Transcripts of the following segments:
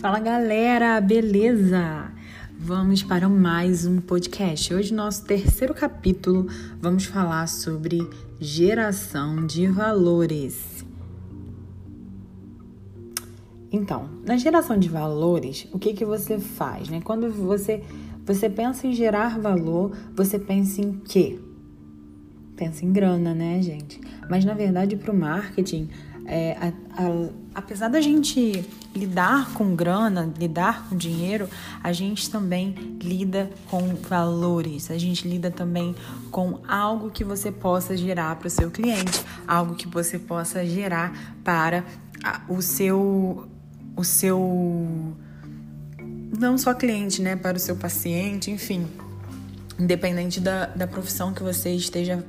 Fala galera, beleza? Vamos para mais um podcast. Hoje, nosso terceiro capítulo, vamos falar sobre geração de valores. Então, na geração de valores, o que, que você faz? Né? Quando você, você pensa em gerar valor, você pensa em quê? Pensa em grana, né, gente? Mas na verdade, para o marketing, é, a, a, apesar da gente lidar com grana, lidar com dinheiro, a gente também lida com valores, a gente lida também com algo que você possa gerar para o seu cliente, algo que você possa gerar para o seu o seu não só cliente, né, para o seu paciente, enfim, independente da, da profissão que você esteja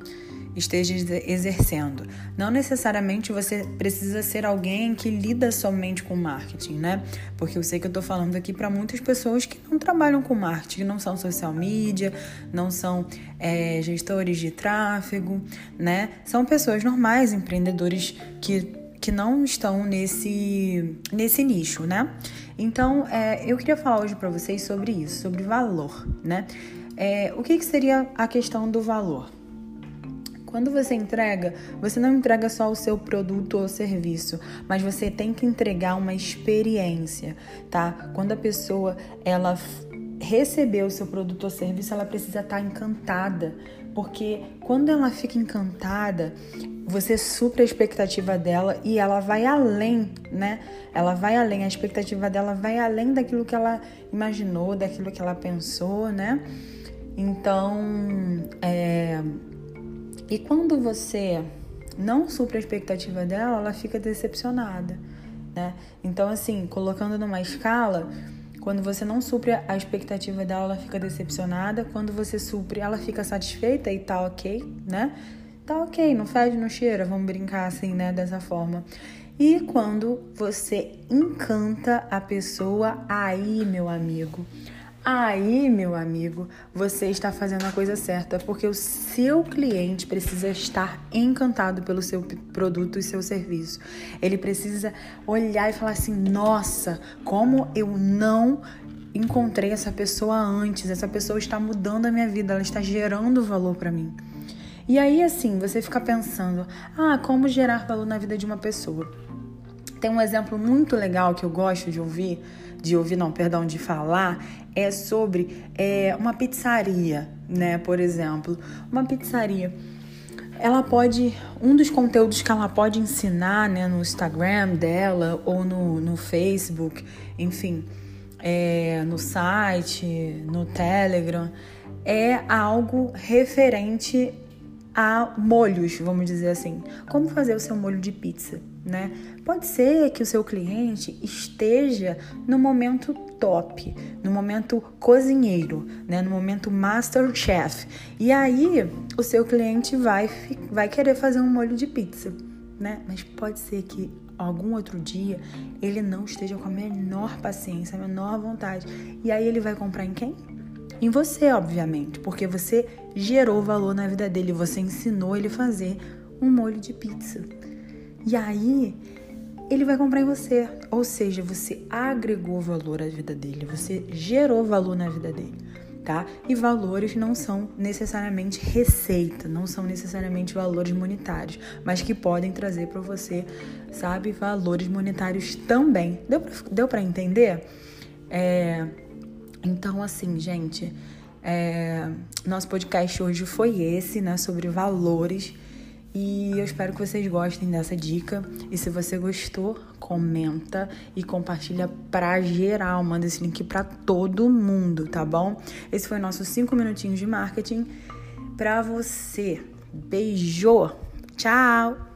esteja exercendo. Não necessariamente você precisa ser alguém que lida somente com marketing, né? Porque eu sei que eu tô falando aqui para muitas pessoas que não trabalham com marketing, que não são social media, não são é, gestores de tráfego, né? São pessoas normais, empreendedores que que não estão nesse, nesse nicho, né? Então, é, eu queria falar hoje para vocês sobre isso, sobre valor, né? É, o que, que seria a questão do valor? Quando você entrega, você não entrega só o seu produto ou serviço, mas você tem que entregar uma experiência, tá? Quando a pessoa ela receber o seu produto ou serviço, ela precisa estar encantada, porque quando ela fica encantada, você supra a expectativa dela e ela vai além, né? Ela vai além, a expectativa dela vai além daquilo que ela imaginou, daquilo que ela pensou, né? Então, é e quando você não supra a expectativa dela, ela fica decepcionada, né? Então, assim, colocando numa escala, quando você não supre a expectativa dela, ela fica decepcionada. Quando você supre, ela fica satisfeita e tá ok, né? Tá ok, não fede, não cheira, vamos brincar assim, né? Dessa forma. E quando você encanta a pessoa, aí, meu amigo, Aí, meu amigo, você está fazendo a coisa certa, porque o seu cliente precisa estar encantado pelo seu produto e seu serviço. Ele precisa olhar e falar assim: nossa, como eu não encontrei essa pessoa antes, essa pessoa está mudando a minha vida, ela está gerando valor para mim. E aí, assim, você fica pensando: ah, como gerar valor na vida de uma pessoa? Tem um exemplo muito legal que eu gosto de ouvir de ouvir, não, perdão, de falar, é sobre é, uma pizzaria, né? Por exemplo, uma pizzaria. Ela pode, um dos conteúdos que ela pode ensinar, né, no Instagram dela ou no, no Facebook, enfim, é, no site, no Telegram, é algo referente a molhos, vamos dizer assim. Como fazer o seu molho de pizza, né? Pode ser que o seu cliente esteja no momento top, no momento cozinheiro, né? No momento master chef. E aí o seu cliente vai vai querer fazer um molho de pizza, né? Mas pode ser que algum outro dia ele não esteja com a menor paciência, a menor vontade. E aí ele vai comprar em quem? em você, obviamente, porque você gerou valor na vida dele, você ensinou ele a fazer um molho de pizza. E aí ele vai comprar em você, ou seja, você agregou valor à vida dele, você gerou valor na vida dele. Tá? E valores não são necessariamente receita, não são necessariamente valores monetários, mas que podem trazer para você, sabe, valores monetários também. Deu para entender? É, então, assim, gente, é, nosso podcast hoje foi esse, né? Sobre valores. E eu espero que vocês gostem dessa dica. E se você gostou, comenta e compartilha pra geral. Manda esse link pra todo mundo, tá bom? Esse foi o nosso 5 minutinhos de marketing pra você. Beijo! Tchau!